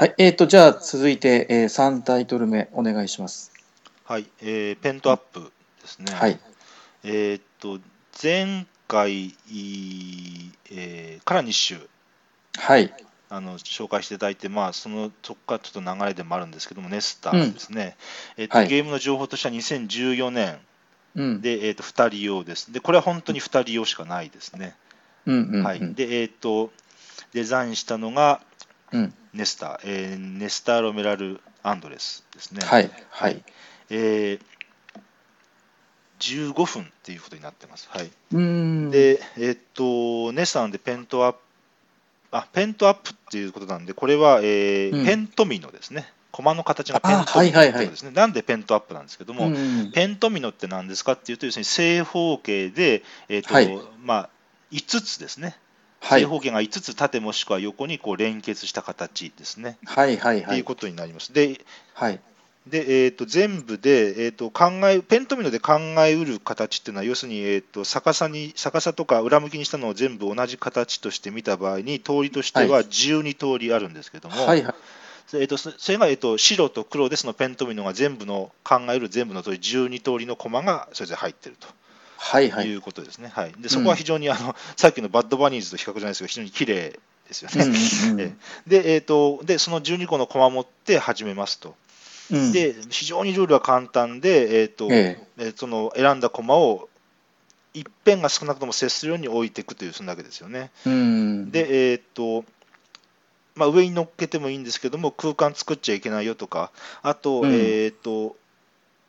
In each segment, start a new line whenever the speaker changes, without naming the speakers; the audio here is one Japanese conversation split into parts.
はい、えー、と、じゃあ続いて、えー、3タイトル目お願いします。
はい、えーペントアップですね。
はい。
えーっと、前回、えーカラニッシュ、
はい。
あの紹介していただいて、まあ、そのそこからちょっと流れでもあるんですけども、ネスターですね、えーっと
はい
ゲームの情報としては2014年
うん。
で、えーっと2人用です。で、これは本当に2人用しかないですね。
うんうんうん。
はい、で、えーっと、デザインしたのが
うん。
ネスター、えーネスター・ロメラル・アンドレスですね。
はい。はい。
えー15分っていうことになってます。はい。で、えーっと、ネスターでペントアップ、あ、ペントアップっていうことなんで、これは、えー
うん
ペントミノですね。コマの形がペン
あ
トミノって
はいはいはい
ことですね。なんでペントアップなんですけども、
うん
ペントミノって何ですかっていうと、要するに正方形で、えーっと
はい
まあ、5つですね。
はい
正。方形が5つ縦もしくは横にこう連結した形ですね。
はいはいはい。
っていうことになります。で、
はい。
でえー、と全部で、えー、と考えペントミノで考えうる形っていうのは要するに、えー、と逆さに逆さとか裏向きにしたのを全部同じ形として見た場合に通りとしては
は
12通りあるんですけども、
はいはい。
えー、とそそれが、えー、と白と黒でそのペントミノが全部の考えうる全部の通り12通りのコマがそれぞれ入ってる
はいはい。
ということですね。はい、でそこは非常にあの、さっきのバッドバニーズと比較じゃないですけど非常に綺麗ですよね。
うんうん
えで,、えー、とでその12個のコマを持って始めますと。
うん。
で非常にルールは簡単で、えーと
え
えーその選んだ駒を一辺が少なくとも接するように置いていくというそんだけですよね。
え。うん。
で、えーとまあ、上に乗っけてもいいんですけども空間作っちゃいけないよとかあと,、
うん
えー、と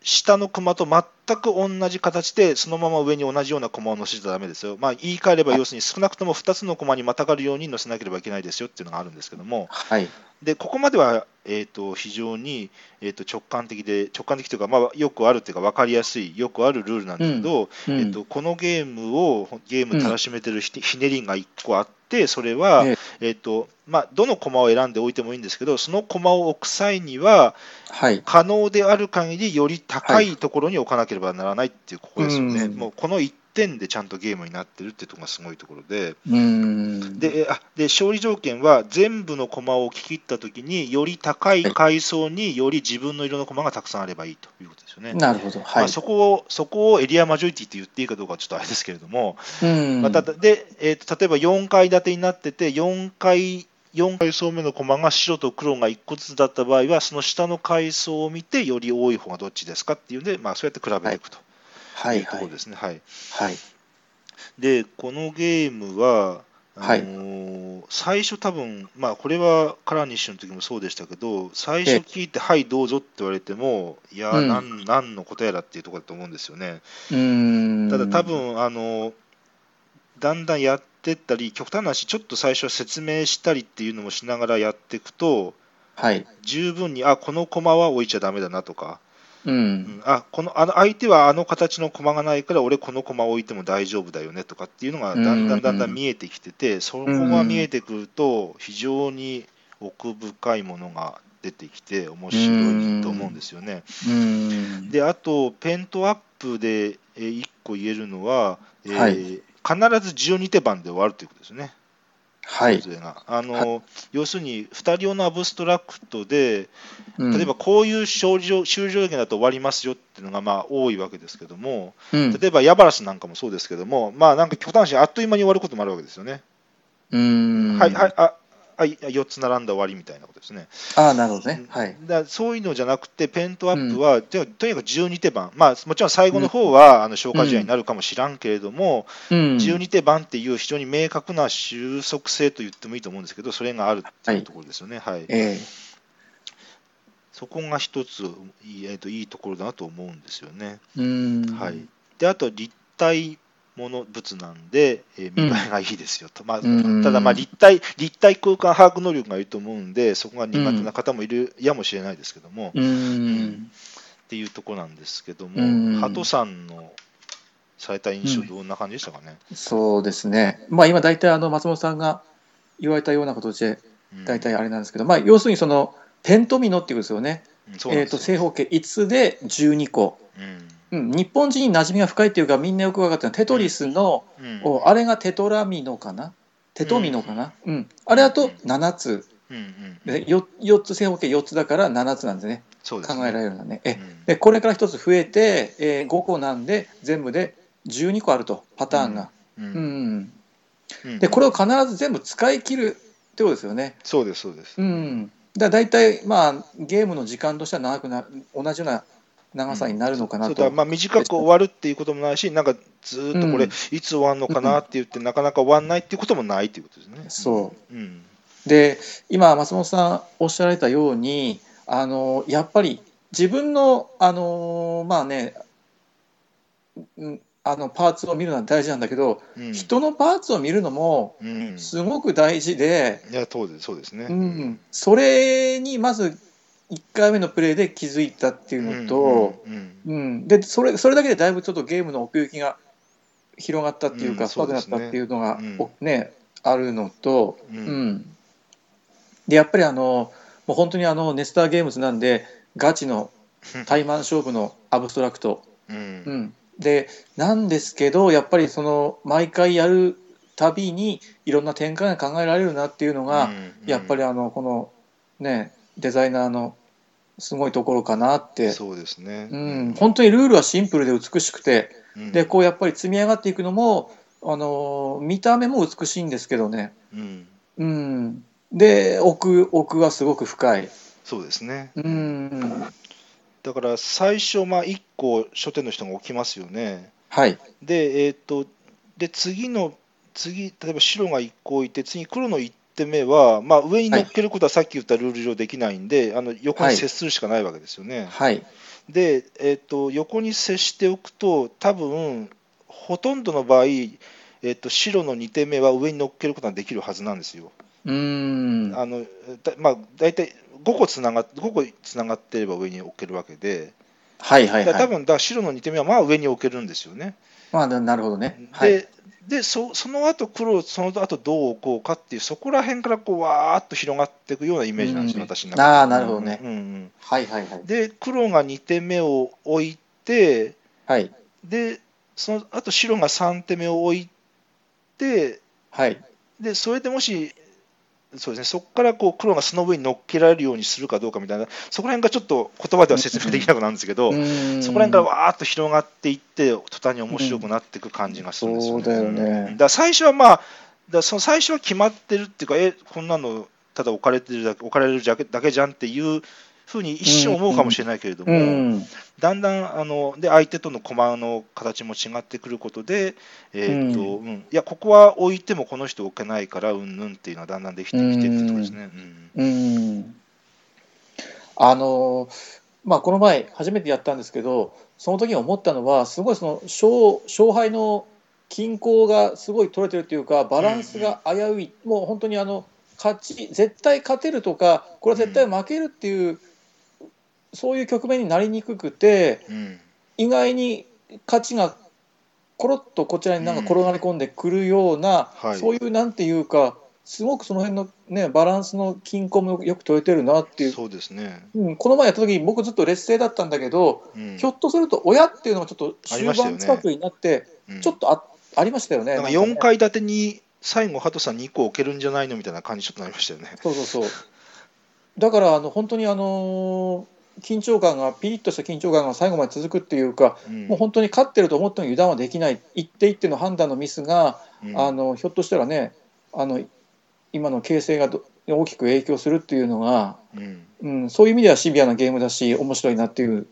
下の駒と全く同じ形でそのまま上に同じような駒を乗せちゃダメですよ。まあ、言い換えれば要するに少なくとも2つの駒にまたがるように乗せなければいけないですよっていうのがあるんですけども、
はい。
でここまでは、えー、と非常に、えー、と直感的で、直感的というか、まあ、よくあるというか、分かりやすい、よくあるルールなんだけど、
うん
えー、とこのゲームを、ゲームたらしめてるひ,、ひねりが1個あって、それは、
え
えーとまあ、どの駒を選んでおいてもいいんですけど、その駒を置く際には、
はい。
可能である限り、より高いところに置かなければならないっていう、ここですよね、
うん。
もうこの1点でちゃんとゲームになってるってところがすごいところで。
うん。
でえあで勝利条件は全部の駒を置き切ったときにより高い階層により自分の色の駒がたくさんあればいいということですよね。
なるほど。
まあ、
はい。
そこをそこをエリアマジョリティって言っていいかどうかはちょっとあれですけれども、
うん。
まあ、ただでえーと例えば4階建てになってて4階4階層目の駒が白と黒が1個ずつだった場合はその下の階層を見てより多い方がどっちですかっていうんで、まあ、そうやって比べていくと
はいいうはい
ところ。ですね。はい
はい。
で、このゲームは、あの
はい
ー最初多分、まあこれはカラーニッシュの時もそうでしたけど、最初
ええ
聞いて、はい、どうぞって言われても、いや、
うん
なん、なんのことやらっていうところだと思うんですよね。
うん。
ただ、多分あのだんだんやってったり、極端な話、ちょっと最初は説明したりっていうのもしながらやっていくと、
はい。
十分に、あこの駒は置いちゃだめだなとか、
う。
うんんあこのあの相手はあの形の駒がないから、俺、この駒置いても大丈夫だよねとかっていうのがだんだんだんだん見えてきてて、そこが見えてくると、非常に奥深いものが出てきて、面白いと思うんですよね。
うん。
で、あと、ペントアップで1個言えるのは、えー
はい
必ず12手番で終わるということですね。
はい
あの要するに、2人用のアブストラクトで、
うん
例えば、こういう勝利条終了条件だと終わりますよっていうのがまあ多いわけですけども、
うん。
例えばヤバラスなんかもそうですけども、まあなんか極端な話、あっという間に終わることもあるわけですよね。
うん。
はい、はい、あはい、4つ並んだ終わりみたいなことですね。
ああ、なるほどね。はい。
だそういうのじゃなくて、ペントアップは、ととにかく12手番、まあ、もちろん最後の方は、あの消化試合になるかもしらんけれども、
うん。
12手番っていう非常に明確な収束性と言ってもいいと思うんですけど、それがあるっていうところですよね。はい
え
そこが一ついい,、えー、といいところだなと思うんですよね。
えうん。
はい、であと立体もの物なんで、えー見栄えがいいですよと、まあ、
うん
ただまあ立体立体空間把握能力がいると思うんでそこが苦手な方もいるやもしれないですけども、
う
っ
ん。
ていうところなんですけども、
うん
ハトさんのされた印象どんな感じでしたかね？
そうですね。まあ今大体あの松本さんが言われたような形で
うん
大体あれなんですけど、まあ要するにそのペントミノっていうことですよね。
うんそうなん
えっ、と正
ですよ
方形5つで12個。
うん
うん、日本人に馴染みが深いっていうかみんなよく分かってるのはテトリスの、
うん。
おあれがテトラミノかな？テトミノかな、うん。あれだと7つ。
うんうん。
で 4, 4つ正方形4つだから7つなんですね。
そうです
考えられるのはね。え
うん。
でこれから1つ増えて、えー5個なんで全部で12個あるとパターンが。
うん。
うん。
うん。
でこれを必ず全部使い切るってことですよね。
そうですそうです、
うん、だ大体、まあ、ゲームの時間としては長くな同じような長さになるのかなと。
そうだまあ短く終わるっていうこともないし、なんかずーっとこれ、
うん
いつ終わるのかなって言って、なかなか終わらないっていうこともないっていうことですね。。
そう
うん。
で今松本さんおっしゃられたようにあのやっぱり自分のあのまあねうんあのパーツを見るのは大事なんだけど、
うん、
人のパーツを見るのも
うん、
すごく大事で、
いやそうですそうですね。
うんそれにまず1回目のプレーで気づいたっていうのと、
うん
でそれそれだけでだいぶちょっとゲームの奥行きが広がったっていうか、
うん
深くなったっていうのが、ねあるのと、
うん。
うん。でやっぱりあのもう本当にあのネスターゲームズなんでガチの 対マン勝負のアブストラクト、
うん。
うん、でなんですけどやっぱりその毎回やるたびにいろんな展開が考えられるなっていうのが、
うん。
やっぱりあのこのねデザイナーのすごいところかなって、
そうですね。
うん、本当にルールはシンプルで美しくて。
うん。
でこうやっぱり積み上がっていくのもあの見た目も美しいんですけどね、
うん、
うん、で奥奥はすごく深い。
そうですね。
うん。
だから最初、まあ、1個書店の人が置きますよね。
はい。
で、えっ、と、で、次の、次、例えば白が1個置いて、次黒の1手目は、まあ、上に乗っけることはさっき言ったルール上できないんで、あの横に接するしかないわけですよね。
はい。
で、えっと横に接しておくと、多分ほとんどの場合、えっと白の2手目は上に乗っけることができるはずなんですよ。
うん。
あのだまあ、大体5個つながっ5個つながってれば上に置けるわけで、
はいはいはい。
だ多分だ白の2手目はまあ上に置けるんですよね。
まあななるほどね。はい。
ででそその後黒をその後どう置こうかっていう、そこら辺からこうわーっと広がっていくようなイメージなんですよ、
うん
私の中で。
あーなるほどね。
うんうん
はいはいはい。
で、黒が2手目を置いて、
はい。
で、その後白が3手目を置いて、
はい。
でそれでもし、そうですね、そこからこう黒がその上に乗っけられるようにするかどうかみたいな、そこら辺がちょっと言葉では説明できなくなるんですけど、
うん。
そこら辺からわーっと広がっていって、途端に面白くなっていく感じがするんですよね。
そうだよね。
うん。だ最初はまあ、だその最初は決まってるっていうか、え、こんなのただ置かれてるだけ置かれるだけだけじゃんっていうふうに一瞬思うかもしれないけれども、
うん
だんだんあので相手との駒の形も違ってくることで、えーと
う
うん。いやここは置いてもこの人置けないからうんぬんっていうのはだんだんできてきてってところですね。うん。
うん。あのまあこの前初めてやったんですけどその時に思ったのはすごいその勝勝敗の均衡がすごい取れてるというかバランスが危うい、もう本当にあの勝ち絶対勝てるとかこれは絶対負けるっていう、そういう局面になりにくくて
うん
意外に勝ちがコロッとこちらになんか転がり込んでくるような、
はい。
そういうなんていうかすごくその辺の、ね、バランスの均衡もよく取れてるなっていう、
そうですね。
うん、この前やった時に僕ずっと劣勢だったんだけど、
うん。
ひょっとすると親っていうのがちょっと終盤近くになって、
うん。
ちょっとあありましたよね。
なんか
なんかね。
4階建てに最後、ハトさん2個置けるんじゃないのみたいな感じにちょっとなりましたよね。
そうそうそう。だからあの本当にあの緊張感がピリッとした緊張感が最後まで続くっていうか、
うん。
もう本当に勝ってると思っても油断はできない一手一手の判断のミスが、
うん。
あのひょっとしたらねあの今の形勢がど大きく影響するっていうのが、
うん。
うん、そういう意味ではシビアなゲームだし面白いなっていう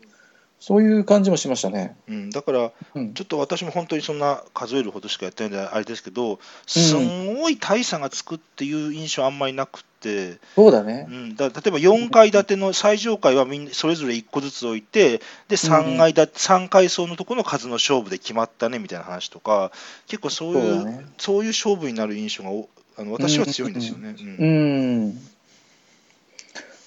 そういう感じもしましたね。
うん、だから、
うん
ちょっと私も本当にそんな数えるほどしかやってないんであれですけど、すんごい大差がつくっていう印象あんまりなくって、
そうだね
う。ん、だ例えば4階建ての最上階はみんなそれぞれ1個ずつ置いて、で3階だ3階層のところの数の勝負で決まったねみたいな話とか、結構そういう
だね。
そういう勝負になる印象がおあの私は強いんですよね。
う
うん
ん。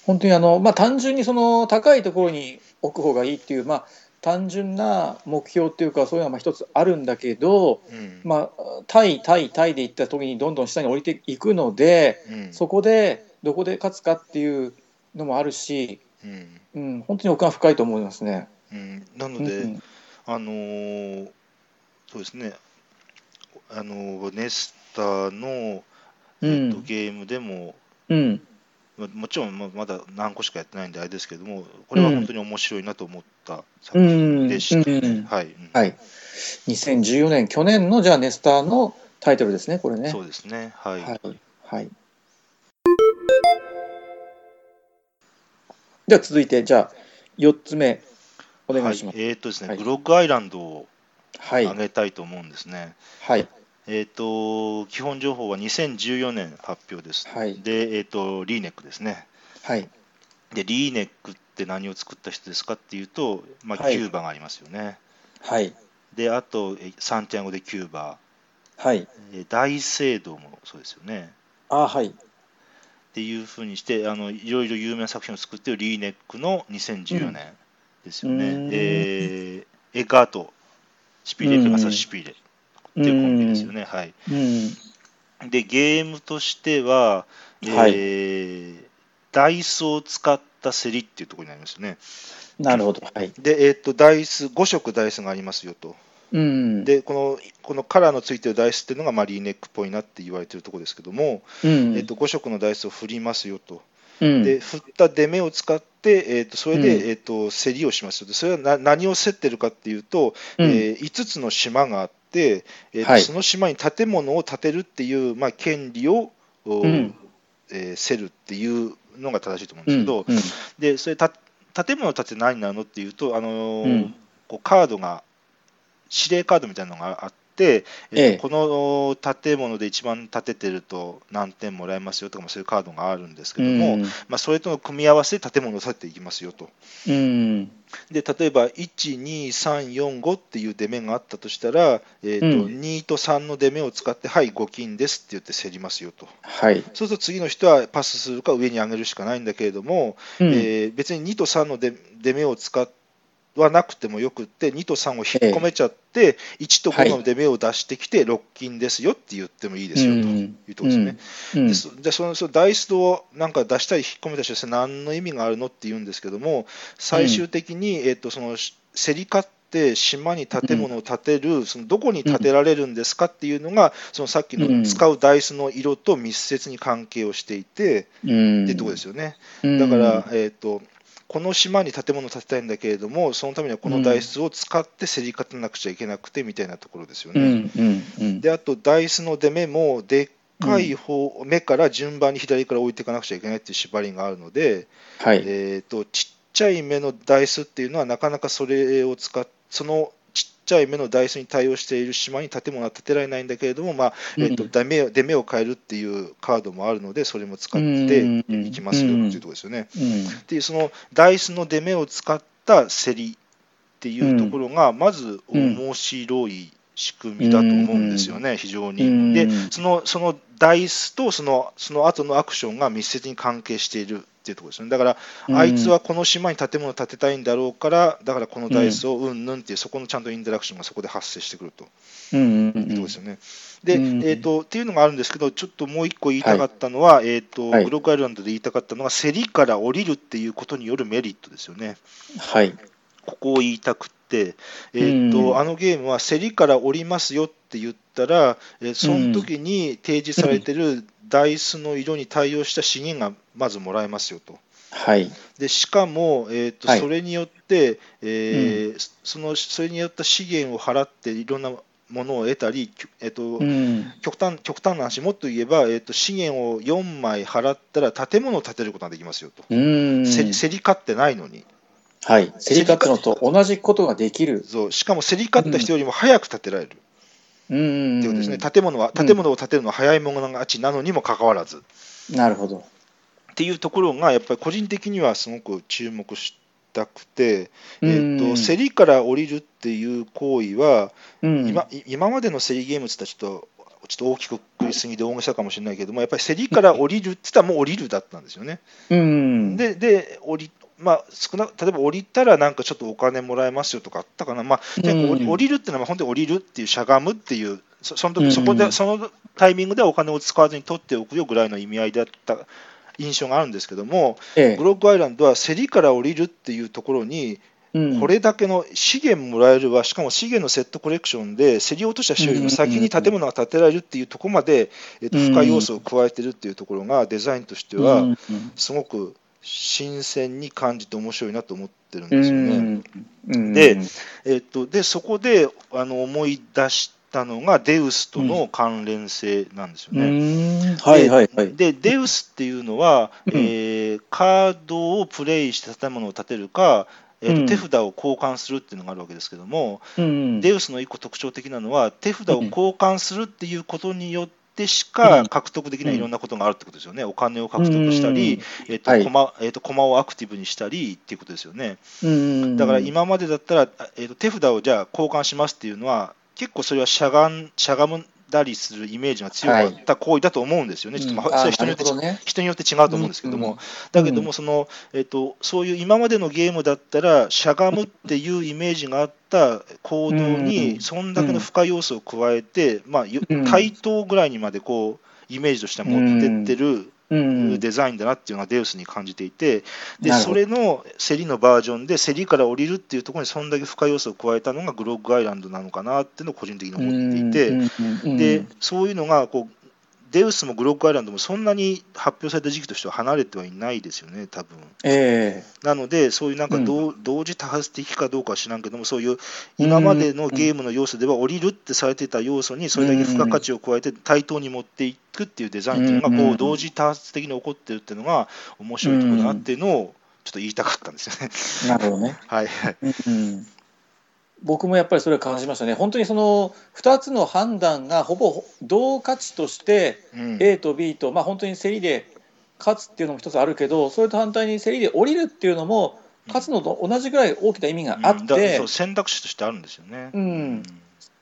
本当にあのまあ単純にその高いところに置く方がいいっていうまあ単純な目標っていうかそういうのはまあ一つあるんだけど、
うん。
まあ対対対でいった時にどんどん下に降りていくので、
うん。
そこでどこで勝つかっていうのもあるし、
うん。
うん本当に奥が深いと思いますね。
うん。なの
うん
で、あのーそうですね、あのーネスターの、
う
えっと、
ん
ゲームでも、
うん。
まもちろんままだ何個しかやってないんであれですけども、これは本当に面白いなと思った作品でしたね。
うん
はい、うん
はい。2014年、去年のじゃあネスターのタイトルですね、これね。
そうですね。はい。
はい。はい。では続いて、じゃあ4つ目、お願いします。
はいえっ、とですね、
はい
ブロックアイランドを
はい。
挙げたいと思うんですね。
はい。
えっ、と、基本情報は2014年発表です。
はい。
で、えっ、と、リーネックですね。
はい。
で、リーネックって何を作った人ですかっていうと、まあ、
はい
キューバがありますよね。
はい。
で、あと、えサンティアゴでキューバ、
はい。
え大聖堂もそうですよね。
あ、はい。
っていうふうにしてあのいろいろ有名な作品を作っているリーネックの2014年ですよね。
うん
えーエガート、シピーレ、ペガサスシピーレっていうコンビですよね。はい、
うん。
で、ゲームとしては、えー
はい
ダイスを使った競りっていうところになりますよね。
なるほど。はい。
で、えー、とダイス5色ダイスがありますよと。
うん。
で、このこのカラーのついてるダイスっていうのが、まあ、リーネックっぽいなって言われてるところですけども、
うん。
えー、と5色のダイスを振りますよと。
うん、
で振った出目を使って、えー、とそれで、
うん
えー、と競りをしますよでそれはな何を競ってるかっていうと、
うん
え5つの島があって、えーと
はい。
その島に建物を建てるっていう、まあ、権利を、お
うん。
えー競るっていうのが正しいと思うん
うん
ですけど、
うん
でそれた建物を建てて何になるのっていうと、あのー
うん。
こうカードが指令カードみたいなのがあって、えこの建物で一番建ててると何点もらえますよとか、まあそういうカードがあるんですけども、
うん
まあ、それとの組み合わせで建物を建てていきますよと。
うん
で例えば1、2、3、4、5っていう出目があったとしたら、えーと
うん
2と3の出目を使って、はい、5金ですって言って競りますよと。
はい。
そうすると次の人はパスするか上に上げるしかないんだけれども、
うん
えー別に2と3の出出目を使わなくてもよくって、2と3を引っ込めちゃって、1と5の出目を出してきて、6金ですよって言ってもいいですよというところですね。
うん
でそのそのダイスをなんか出したり引っ込めたりして何の意味があるのって言うんですけども最終的に、えっとそのし競り勝って島に建物を建てる、そのどこに建てられるんですかっていうのがそのさっき
うん
の使うダイスの色と密接に関係をしていて、
うん。
っていうところですよね。
うん。
だから、えっとこの島に建物を建てたいんだけれどもそのためにはこのダイスを使って競り勝たなくちゃいけなくてみたいなところですよね。
うんうんうん
であとダイスの出目もでっかい方、目から順番に左から置いていかなくちゃいけないっていう縛りがあるので、
はい。
えー、とちっちゃい目のダイスっていうのはなかなかそれを使っそのちっちゃい目のダイスに対応している島に建物は建てられないんだけれども、まあえーと
うん
出目を出目を変えるっていうカードもあるのでそれも使っていきますよっていうところですよね。
うん。
っていうそのダイスの出目を使った競りっていうところがまず面白い仕組みだと思うんですよね、非常に。
うん。
でそのそのダイスとそのその後のアクションが密接に関係しているっていうところですよね。だから、
うん
あいつはこの島に建物を建てたいんだろうから、だからこのダイスをうんぬんっていう、そこのちゃんとインタラクションがそこで発生してくると
うん
いうところですよね。で、
うん
えーと、っていうのがあるんですけど、ちょっともう一個言いたかったのは、えーと
はい
ブロックアイランドで言いたかったのは、競りから降りるっていうことによるメリットですよね。
はい。
ここを言いたくえーと
うん
あのゲームは競りから降りますよって言ったら、えーその時に提示されてるダイスの色に対応した資源がまずもらえますよと。
はい。
でしかも、えーと
はい
それによって、えーそのそれによった資源を払っていろんなものを得たり、きえーと
うん。
極端極端な話、もっと言えば、えーと資源を4枚払ったら建物を建てることができますよと。競り勝ってないのに。
はい。競り勝ったのと同じことができる。
そうしかも競り勝った人よりも早く建てられる。
うん。
っていうことですね、建物は
うん
建物を建てるのは早い者勝ちなのにもかかわらず、
なるほど。
っていうところがやっぱり個人的にはすごく注目したくて、え
うん
ー、と競りから降りるっていう行為は、
うん。
今今までの競りゲームってちょっとちょっと大きくくりすぎで大げさかもしれないけどもやっぱり競りから降りるって言ったらもう降りるだったんですよね。
うん。
でで降りまあ、少な例えば降りたらなんかちょっとお金もらえますよとかあったかな、まあ、降りるっていうのは本当に降りるっていうしゃがむっていうそその
うん。
時そこでそのタイミングではお金を使わずに取っておくよぐらいの意味合いだった印象があるんですけども
ええ。
ブロックアイランドは競りから降りるっていうところに
うん。
これだけの資源もらえるわ、しかも資源のセットコレクションで、競り落とした人よりも先に建物が建てられるっていうところまで、えっと、
うん
付加要素を加えてるっていうところが、デザインとしては
うん、
すごく新鮮に感じて面白いなと思ってるん
う
ですよね。
んうん
でえっと、でそこであの思い出したのが、デウスとの関連性なんですよ
う
ね。
んはいはいはい。
で、デウスっていうのは、
うん
えーカードをプレイして建物を建てるか、えーと
うん
手札を交換するっていうのがあるわけですけども、
うん
デウスの一個特徴的なのは、手札を交換するっていうことによってし
うん。
か獲得できないいろんなことがあるってことですよね。お金を獲得したり、えーと
はい。
駒えーと駒をアクティブにしたりっていうことですよね。
うん。
だから今までだったら、あえーと手札をじゃあ交換しますっていうのは、結構それはしゃがんしゃがんだりするイメージが強かった行為だと思うんですよね。ちょっとまあそれは人によって
ね。
人によって違うと思うんですけども、
うん。うん。
だけどもその、えっと、そういう今までのゲームだったら、しゃがむっていうイメージがあった行動
うん
に、そんだけの付加要素を加えて、まあ、対等ぐらいにまでこうイメージとして持ってってる
うん
デザインだなっていうのがデウスに感じていて、でそれの競りのバージョンで、競りから降りるっていうところにそんだけ付加要素を加えたのがグロッグアイランドなのかなっていうのを個人的に思っていて。でそういうのがこうデウスもグロックアイランドもそんなに発表された時期としては離れてはいないですよね、多分。
え
なので、そういうなんか同,、同時多発的かどうかは知らんけども、そういう今までのゲームの要素では降りるってされてた要素にそれだけ付加価値を加えて対等に持っていくっていうデザインっていうのが
うん。
こう同時多発的に起こってるっていうのが面白いところだなっていうのをちょっと言いたかったんですよね。
えなるほどね。
はいはい。
うん僕もやっぱりそれを感じましたね。本当にその2つの判断がほぼ同価値として
うん。
A と B と、まあ、本当に競りで勝つっていうのも一つあるけどそれと反対に競りで降りるっていうのも勝つのと同じぐらい大きな意味があっ
うん。だ
て
そう選択肢としてあるんですよね。
うん。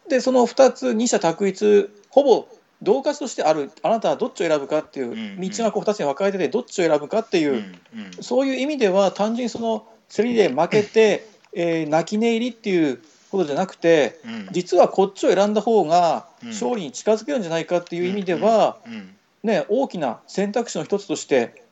でその2つ二者択一ほぼ同価値としてあるあなたはどっちを選ぶかっていう
うん
道がこう2つに分かれててどっちを選ぶかっていう、そういう意味では単純にその競りで負けて、えー泣き寝入りっていうことじゃなくて
うん。
実はこっちを選んだ方が
うん。
勝利に近づけるんじゃないかっていう意味では、ね、大きな選択肢の一つとして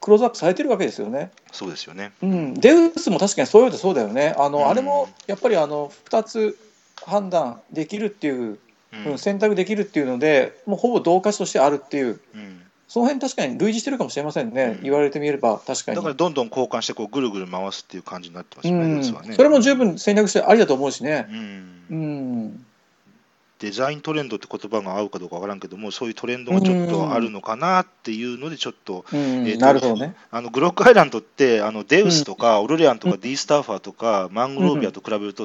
クローズアップされてるわけですよね。
そうですよね。
うん、デウスも確かにそういうとそうだよね。あの、
うん。
あれもやっぱりあの2つ判断できるっていう、
うん。
うん選択できるっていうのでもうほぼ同価値としてあるっていう
うん
その辺確かに類似してるかもしれませんね、
うん。
言われてみれば確かに。
だからどんどん交換してこうぐるぐる回すっていう感じになってますよね、
うん。
ね。
それも十分戦略としてありだと思うしね。
うん。
うん。
デザイントレンドって言葉が合うかどうかわからんけども、そういうトレンドがちょっとあるのかなっていうので、ちょっと、
うん。
えーと
なるほどね。
あのグロックアイランドって、あのデウスとか、オルレアンとか、ディースターファーとか、マングロービアと比べると、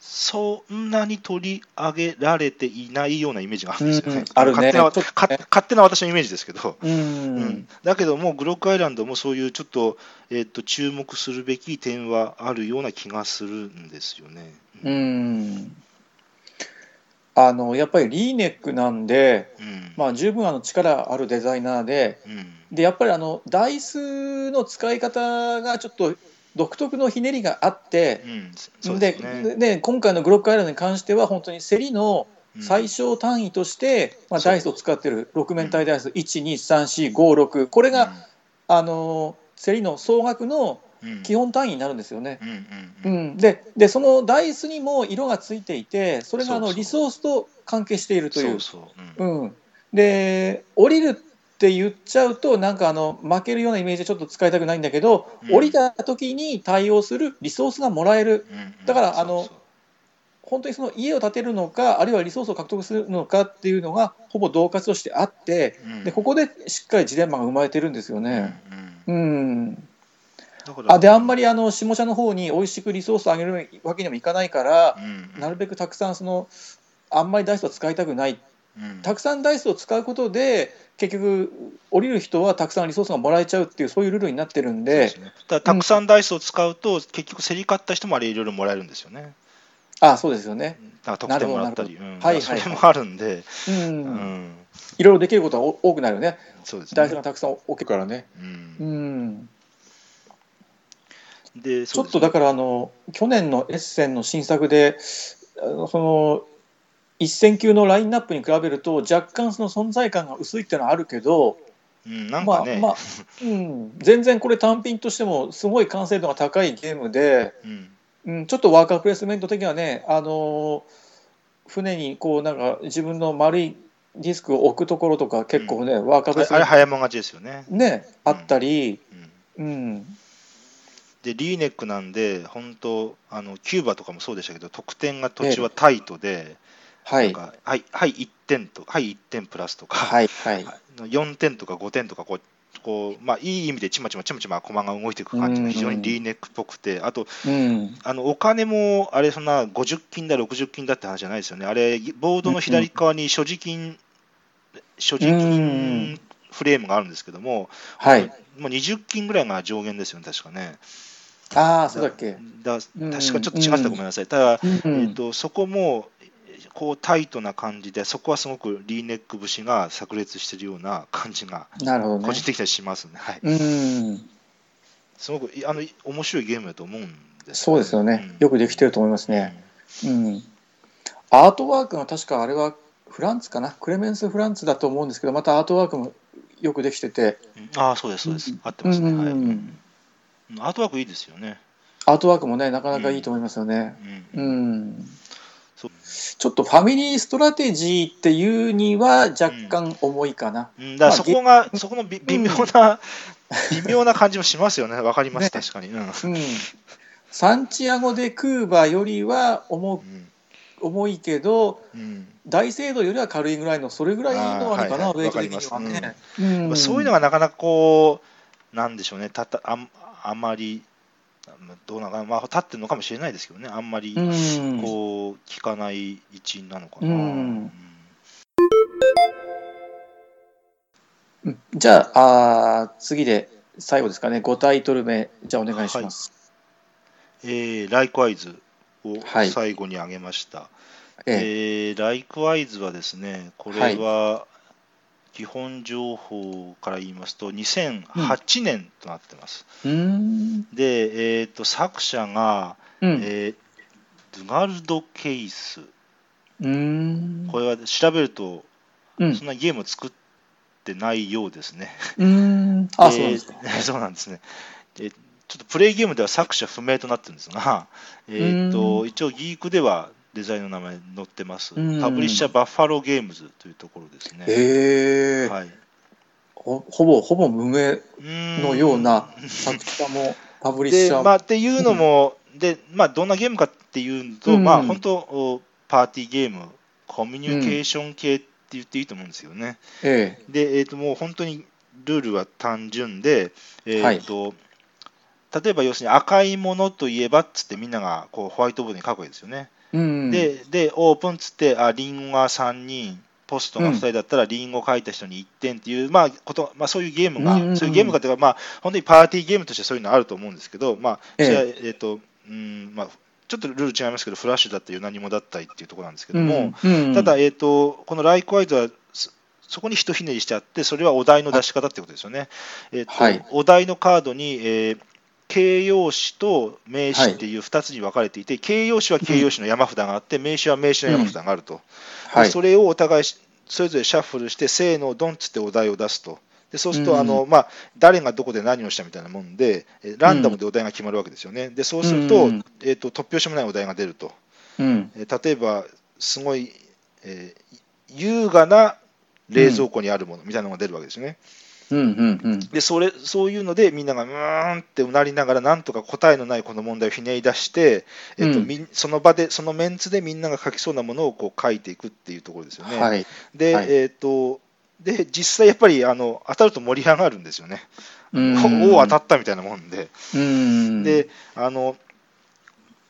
そんなに取り上げられていないようなイメージがあるんですよね。
うんあるね。
勝手な私のイメージですけど。
うん。
うんだけども、グロックアイランドもそういうちょっと,、えっと注目するべき点はあるような気がするんですよね。
うん。あのやっぱりリーネックなんで、
うん。
まあ、十分あの力あるデザイナーで
うん。
でやっぱりあのダイスの使い方がちょっと独特のひねりがあって
う、ん、
で
ね。
でで今回のグロックアイランドに関しては本当に競りの
うん。
最小単位として、まあ、
そう。
ダイスを使ってる6面体ダイス123456これが、あの競りの総額の
うん。
基本単位になるんですよね。
うんうん
う
うん。
ん、ででそのダイスにも色がついていてそれがあのリソースと関係しているという。で降りるって言っちゃうとなんかあの負けるようなイメージでちょっと使いたくないんだけど、
うん。
降りた時に対応するリソースがもらえる。
うんうん。
だからあの本当にその家を建てるのかあるいはリソースを獲得するのかっていうのがほぼ同活としてあって
うん。
でここでしっかりジレンマが生まれてるんですよね。
うん
あであんまりあの下社の方に美味しくリソースを上げるわけにもいかないから
うん
なるべくたくさんそのあんまりダイスは使いたくない
うん
たくさんダイスを使うことで結局降りる人はたくさんリソースがもらえちゃうっていうそういうルールになってるんで。
ね。だからたくさんダイスを使うと、結局競り勝った人もあれいろいろもらえるんですよね。
あそうですよね、
だから得点もらったり、うん。
はいはい
それもあるんで、
うん。
うん。
いろいろできることがお多くなるよね。
そうですね。
ダイスがたくさん置けるからね、
うん。
うん、
で
ちょっとだからあの去年のエッセンの新作でその一戦級のラインナップに比べると若干その存在感が薄いっていうのはあるけど
うん、なんかね、
まあまあ、うん、全然これ単品としてもすごい完成度が高いゲームで、
うん、
うん、ちょっとワーカープレイスメント的にはね、あのー船にこうなんか自分の丸いディスクを置くところとか結構ね、ワーカー
あれあれ
プレイスメン
早もん勝ちですよね。
トねあったり、
うん。
うん、
でリーネックなんで、本当あの、キューバとかもそうでしたけど、得点が途中はタイトで、
はい。
はい、はい、1点と、はい、1点プラスとか、
はいはい。
4点とか5点とかこう、こうまあ、いい意味でちまちまちまちま駒が動いていく感じが非常にリーネックっぽくて、あと
うん。
あのお金もあれ、そんな50金だ、60金だって話じゃないですよね、あれ、ボードの左側に所持金、所持
う
金
ん
フレームがあるんですけども、
はい。
もう20金ぐらいが上限ですよね、確かね。
ああそうだっけ、
だ
うん
確かちょっと違ってたらごめんなさい。ただ、
うん。
えっと、そこもこうタイトな感じで、そこはすごくリーネック節が炸裂してるような感じが、
なるほどね。
個人的にはしますね。はい、
うん。
すごくいあの面白いゲームだと思うんです
そうですよね、
うん。
よくできてると思いますね、うん、アートワークが確かあれはフランツかな？クレメンス・フランツだと思うんですけどまたアートワークもよくできてて、
うん。ああ、そうです、そうです。
うん。
合ってますね。
うん
はい。うん。アートワークいいですよね。
アートワークもねなかなかいいと思いますよね。
うん。
うん、ちょっと family strategy っていうには若干重いかな、
うん、だからそこが、そこのび微妙な、
う
微妙な感じもしますよね。わかります、
ね。
確かに。うん。
うん、サンチアゴ・でクーバよりは重重いけど
うん。
大聖堂よりは軽いぐらいのそれぐらいのあれかな、
はいはい
ウェイト的には
わかり
ね、
まあそういうの
が
がなかなかこう、なんでしょうね、たたあんあんまり、どうなのかな、まあ、立ってるのかもしれないですけどね、あんまり
うん。
こう聞かない位置なのかな。
うん。
うん。
うんじゃああー次で最後ですかね。5タイトル目じゃあお願いします、
えーライクワイズを
はい。
最後に挙げました。
ええ。
えーライクワイズはですね、これは基本情報から言いますと、2008年となってます。
うーん
で、えー、と作者が、
うん
えードゥガルド・ケイス。
うーん
これは調べると、
うん
そんなゲームを作ってないようですね。
うーんあそうなんですか
えーそうなんですね。でちょっとプレイゲームでは作者不明となってるんですが、えー、
う
と
ん
一応ギークではデザインの名前載ってます。
うん
パブリッシャーバッファローゲームズというところですね。
へえ、
はい、
ほほぼほぼ無名
の
のような作者も パブリッシ
で、
ャーも
まあ、っていうのも、でまあ、どんなゲームかっていうと、
うん
まあ、本当、おパーティーゲーム、コミュニケーション系って言っていいと思うんですよね。
ええ
で、えー、ともう本当にルールは単純で、えーと例えば要するに赤いものといえばっつってみんながこうホワイトボードに書くわけですよね。
うん、
でで、オープンっつって、あリンゴが3人、ポストが2人だったら、リンゴ書いた人に1点っていう、まあことまあ、そういうゲームが、
うんうんうん。
そういうゲームかというか、まあ、本当にパーティーゲームとしてそういうのあると思うんですけど、まあそれは
え
えーとうんまあ、ちょっとルール違いますけど、フラッシュだったり、何もだったりっていうところなんですけども、
うんうん。
ただ、えー、とこのライクワイズはそそこにひとひねりしてあって、それはお題の出し方ってことですよね。えーと
はい
お題のカードに、えー形容詞と名詞っていう2つに分かれていて、形容詞は形容詞の山札があって、名詞は名詞の山札があると。
はい
でそれをお互いしそれぞれシャッフルして、せーの、ドンっつってお題を出すと。でそうすると、
うん
あのまあ、誰がどこで何をしたみたいなもんで、えランダムでお題が決まるわけですよね。でそうすると,、
うん
えー、と突拍子もないお題が出ると。
うん
えー例えば、すごい、えー優雅な冷蔵庫にあるものみたいなのが出るわけですよね。
うんうんうん
でそれそういうので、みんながうーんってうなりながら、なんとか答えのないこの問題をひねり出して、えっと
うん
その場で、そのメンツでみんなが書きそうなものをこう書いていくっていうところですよね。
はい
で、
はい
えっとで実際やっぱりあの当たると盛り上がるんですよね。
うん
おお当たったみたいなもんで。
うん
であの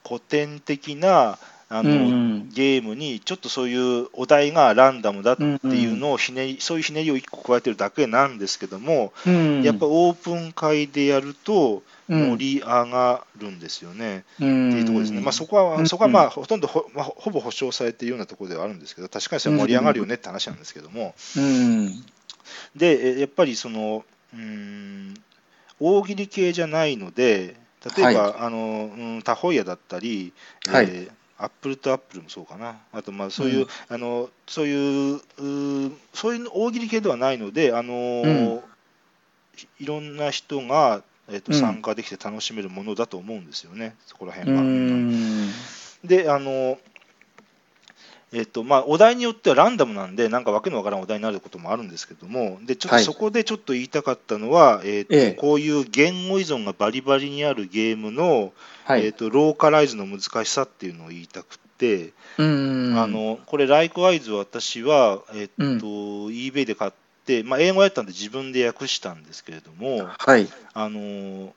古典的なあの、
うん
ゲームにちょっとそういうお題がランダムだっていうのをひねり、そういうひねりを1個加えてるだけなんですけども、
うん。
やっぱオープン会でやると
うん
盛り上がるんですよね、
うん。
っていうところですね。まあ、そこは、
うん
そこはまあほとんどほ,、まあ、ほぼ保証されているようなところではあるんですけど、確かにそれは盛り上がるよねって話なんですけども、
うん
でえやっぱりそのうーん大喜利系じゃないので、例えば、あのうん、タホイヤだったり、
はい。
えーアップルとアップルもそうかな、あとまあそういう、あのそういうそういう大喜利系ではないので、あのー
うん。
いろんな人が、えーと
うん。
参加できて楽しめるものだと思うんですよね、そこら
う
辺は。
ん。
であのえっとまあ、お題によってはランダムなんで、なんかわけのわからんお題になることもあるんですけども、でちょっと
はい。
そこでちょっと言いたかったのは、えっと
ええ。
こういう言語依存がバリバリにあるゲームの、
はい。
えっとローカライズの難しさっていうのを言いたくて、
うん。
あのこれ、ライクワイズ私は、えっと
うん。
eBay で買って、まあ、英語やったんで自分で訳したんですけれども、
はい。
あの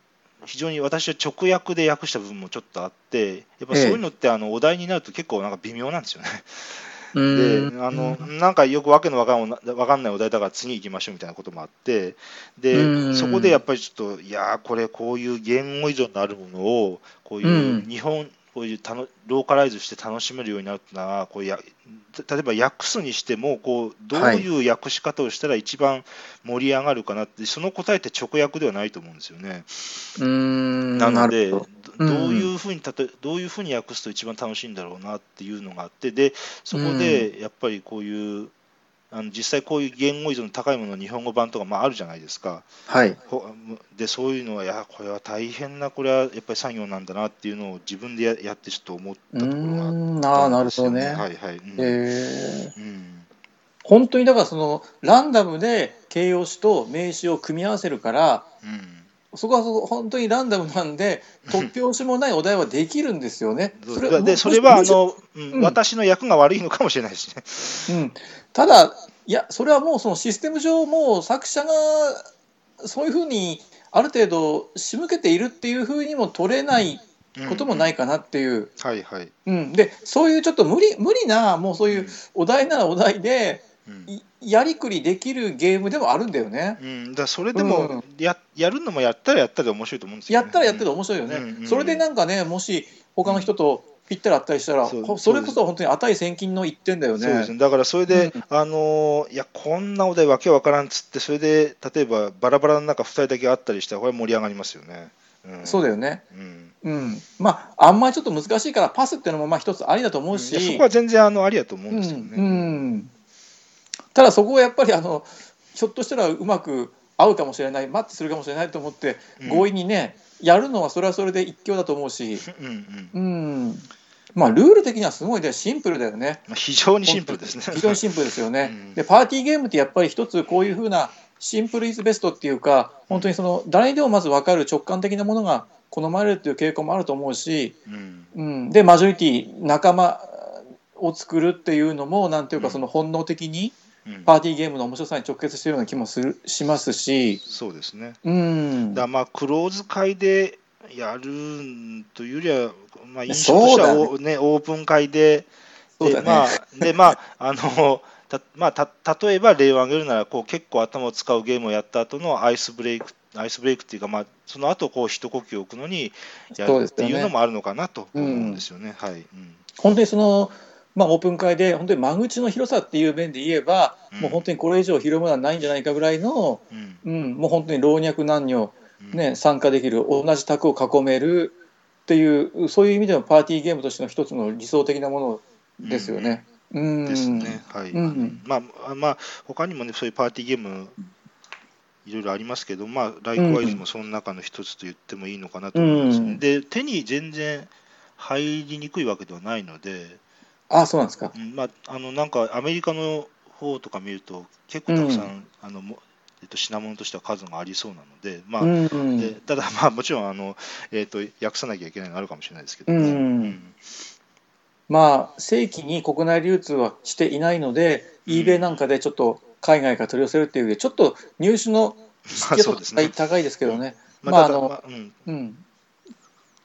非常に私は直訳で訳した部分もちょっとあって、やっぱ
ええ。
そういうのってあのお題になると結構なんか微妙なんですよね。
うん。
であのなんかよくわけのわかんわかんないお題だから次行きましょうみたいなこともあってで
うん。
そこでやっぱりちょっといやーこれこういう言語依存のあるものをこういううん。日本こういうたのローカライズして楽しめるようになるっていうのはこうや例えば訳すにしてもこうどういう訳し方をしたら一番盛り上がるかなって、その答えって直訳ではないと思うんですよね。
うん
なので、ど。
う
いうふうにたとどういうふうに訳すと一番楽しいんだろうなっていうのがあって、でそこでやっぱりこういう、あの実際こういう言語依存の高いものの日本語版とかまああるじゃないですか。
はい。
ほでそういうのは、いや、これは大変な、これはやっぱり作業なんだなっていうのを自分でややってちょっと思ったところがあ
うん
った
ああなるほどね、
はいはい。うん
えー
うん。
本当にだからそのランダムで形容詞と名詞を組み合わせるから
うん。
そこはそこ本当にランダムなんで 突拍子もないお題はできるんですよね。
そうででそれはあの、うん
うん
私の役が悪いのかもしれないしね。
うん、ただいやそれはもうそのシステム上もう作者がそういうふうにある程度仕向けているっていうふうにも取れないこともないいかなっていう、
はいはい。
うん、でそういうちょっと無理無理なもうそういうお題ならお題で
うん。
いやりくりできるゲームでもあるんだよね。
うん、だそれでもや,、やるのもやったらやったで面白いと思うんですよ、ね。
やったらやってて面白いよね、
うんうん。
それでなんかねもし他の人とぴったりあったりしたら、
そ
それこそ本当に値千金の一点だよね。
そうです。ね、だからそれで、
うん。
あのーいや、こんなお題わけわからんっつって、それで例えばバラバラの中2人だけあったりしたら、これ盛り上がりますよね。うん、
そうだよね。
うん。
うん、まああんまりちょっと難しいからパスっていうのもまあ一つありだと思うし、
いやそこは全然あのありだと思うんですよね。
うん。うん。ただそこはやっぱりあのひょっとしたらうまく合うかもしれないマッチするかもしれないと思って
うん。
強引にね、やるのはそれはそれで一興だと思うし、
うんうん
うん、まあルール的にはすごいねシンプルだよね。
まあ、非常にシンプルですね。
非常にシンプルですよね。
うん。
でパーティーゲームってやっぱり一つこういうふうなシンプルイズベストっていうか本当にその誰にでもまず分かる直感的なものが好まれるっていう傾向もあると思うし、
うん。
うん、でマジョリティ仲間を作るっていうのもなんていうか
うん。
その本能的に
うん
パーティーゲームの面白さに直結しているような気もするしますし、
そうですね。
うん。
だまあクローズ会でやるというよりは、まあ、印象としては
そう
お、ね。オープン会で、まあでまああのたまあ、た例えば例を挙げるならこう結構頭を使うゲームをやった後のアイスブレイクアイスブレイクっていうか、まあ、その後こう一呼吸置くのにやるっていうのもあるのかなと思うんですよね。はい。うん。
本当にその、まあ、オープン会で本当に間口の広さっていう面で言えば、
うん。
もう本当にこれ以上広いものはないんじゃないかぐらいの、
うん。
うん、もう本当に老若男女、
うん。
ね、参加できる同じ卓を囲めるっていうそういう意味でのパーティーゲームとしての一つの理想的なものですよね。うん。
ですね。はい。
うん。
まあまあ他にもねそういうパーティーゲームいろいろありますけど、まあ、ライクワイズもその中の一つと言ってもいいのかなと思います。ね。
うん。
で、手に全然入りにくいわけではないので、
あそうなんですか。
うんまあ、あのなんかアメリカの方とか見ると、結構たくさん、
うん。
あのもえっと、品物としては数がありそうなので、まあ
うん。
でただ、まあ、もちろんあの、えっと訳さなきゃいけないのがあるかもしれないですけど、
うん。まあ正規に国内流通はしていないので、
うん。
eBay なんかでちょっと海外から取り寄せるっていうでちょっと入手の敷居
ね。
高いですけどね。
まあ、
まあ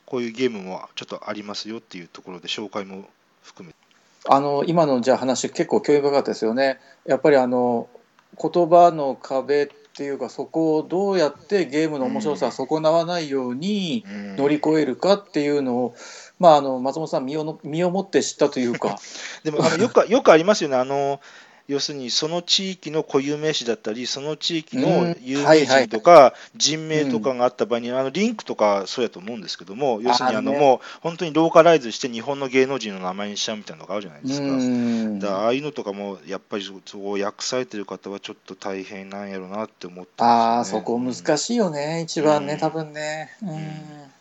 こういうゲームもちょっとありますよっていうところで紹介も含めて。
あの今のじゃあ話結構興味深かったですよね。やっぱりあの言葉の壁っていうかそこをどうやってゲームの面白さを損なわないように乗り越えるかっていうのを、まあ、あの松本さん身をの身をもって知ったというか。
でもあのよくよくありますよね、あの要するにその地域の固有名詞だったり、その地域
うん。
の有名人とか人名とかがあった場合に、あのリンクとかそうやと思うんですけども、要するにあのもう本当にローカライズして日本の芸能人の名前にしちゃうみたいなのがあるじゃないですか。
うん。
だああいうのとかもやっぱりそう訳されてる方はちょっと大変なんやろうなって思って
ああ、
ますよ
そ
ね。
こ難しいよね、一番ね、
うん。
多分ね。うん。
ん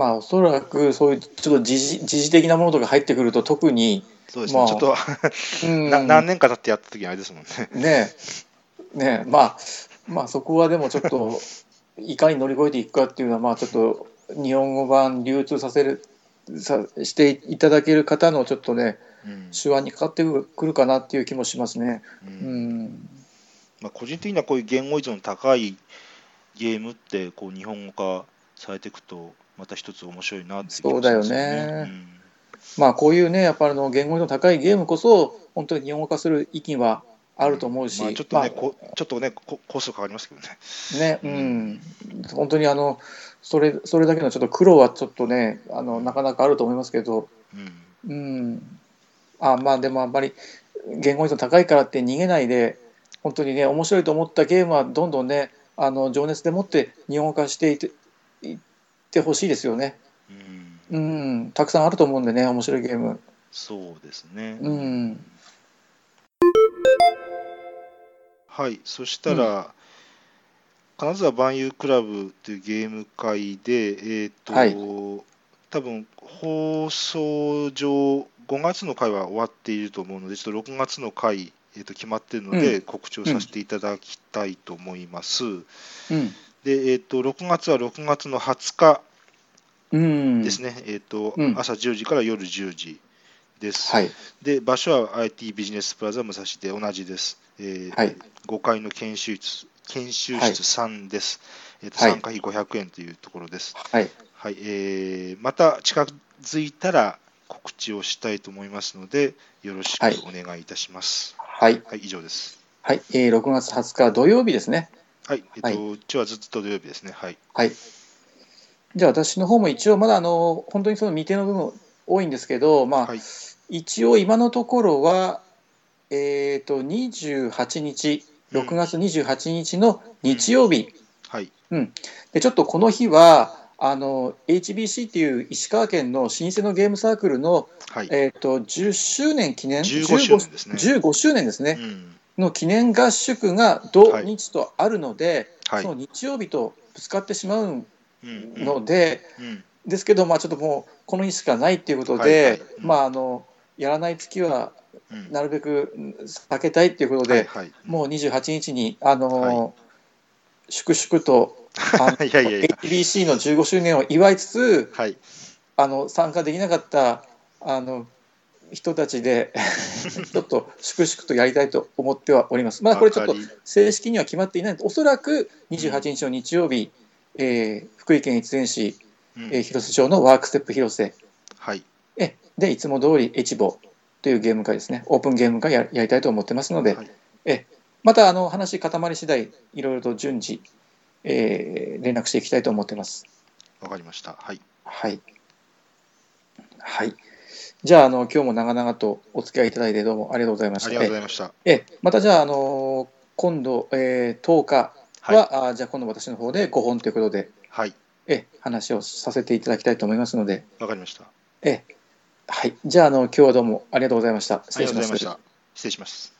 まあ、おそらくそういうちょっと時事時事的なものとか入ってくると、特に、
そうですね、
まあ
ちょっと、何年か経ってやった時にあれですもんね。
ねえ、ねえ。まあ、まあ、そこはでもちょっと、いかに乗り越えていくかっていうのは、まあ、ちょっと日本語版流通させる、さしていただける方のちょっとね、
うん。
手腕にかかってくるかなっていう気もしますね。
う
うん。ん、
まあ、個人的にはこういう言語依存の高いゲームってこう日本語化されていくと、また一つ面白いなって
そうだよね。まあ、こういうね、やっぱりあの言語の高いゲームこそ、本当に日本語化する意見はあると思うし、
まあ、ちょっとね、
まあ
こちょっとねこコストかかりますけどね。
ね、うん、本当にあのそれそれだけのちょっと苦労はちょっとね、あのなかなかあると思いますけど、
うん。
うん、あまあでもあんまり言語依存高いからって逃げないで、本当にね、面白いと思ったゲームはどんどんね、あの情熱でもって日本語化していっててほしいですよね。
うん
うん、たくさんあると思うんでね、面白いゲーム。
そうですね。
うん、
はい、そしたら、金沢万有クラブというゲーム会で、えっ、と、
はい
多分放送上、5月の回は終わっていると思うので、ちょっと6月の回、えー、と決まっているので、
う
告知をさせていただきたいと思います。
うん、
で、えっ、と、6月は6月の20日
うん、
ですね、えっ、と、
うん
朝10時から夜10時です。
はい、
で、場所は IT ビジネスプラザ武蔵で同じです。えー
はい
5階の研修室研修
はい
室3です、えーと
はい
参加費500円というところです。
はい、
はいえーまた近づいたら告知をしたいと思いますので、よろしく
はい
お願いいたします。
はい、
はい、以上です。
はい、えー、6月20日土曜日ですね。
はい、えっ、と、
はいう
ちはずっと土曜日ですね。はい。
はい。じゃあ私の方も一応まだあの本当にその未定の部分多いんですけど、まあ、
はい。
一応今のところはえっ、と28日、6月28日の日曜日、
はい。
でちょっとこの日はあの HBC っていう石川県の老舗のゲームサークルの
はい。
えっ、と10周年記念
？15周年ですね。
15周年ですね、
うん。
の記念合宿が土日とあるので、
はい。
その日曜日とぶつかってしまう
うんうん
ので、
うん。
ですけど、まあ、ちょっともうこの日しかないっていうことで、
はいはい。うん。
まあ、あのやらない月は
うん。
なるべくうん避けたいっていうことで、
はいはい。
もう28日にあの、
は
粛々と あの
いやいやいや。
HBC の15周年を祝いつつ
はい。
あの参加できなかったあの人たちで ちょっと粛々とやりたいと思ってはおります。まだこれちょっと正式には決まっていないのでおそらく28日の日曜日、えー福井県越前市、
うん。
えー広瀬町のワークステップ広瀬。
はい。
えでいつも通りエチボというゲーム会ですね。オープンゲーム会ややりたいと思ってますので、
はい。
えまたあの話固まり次第いろいろと順次、えー連絡していきたいと思ってます。
わかりました。はい。
はい。はいじゃああの今日も長々とお付き合いいただいてどうもありがとうございました
ありがとうございました。
ええまたじゃああの今度、えー10日
はい。
は、あじゃあ今度私の方で5本ということで
はい。
え話をさせていただきたいと思いますので
わかりました。
えはいじゃああの今日はどうもありがとうございました失礼します
た。失礼します。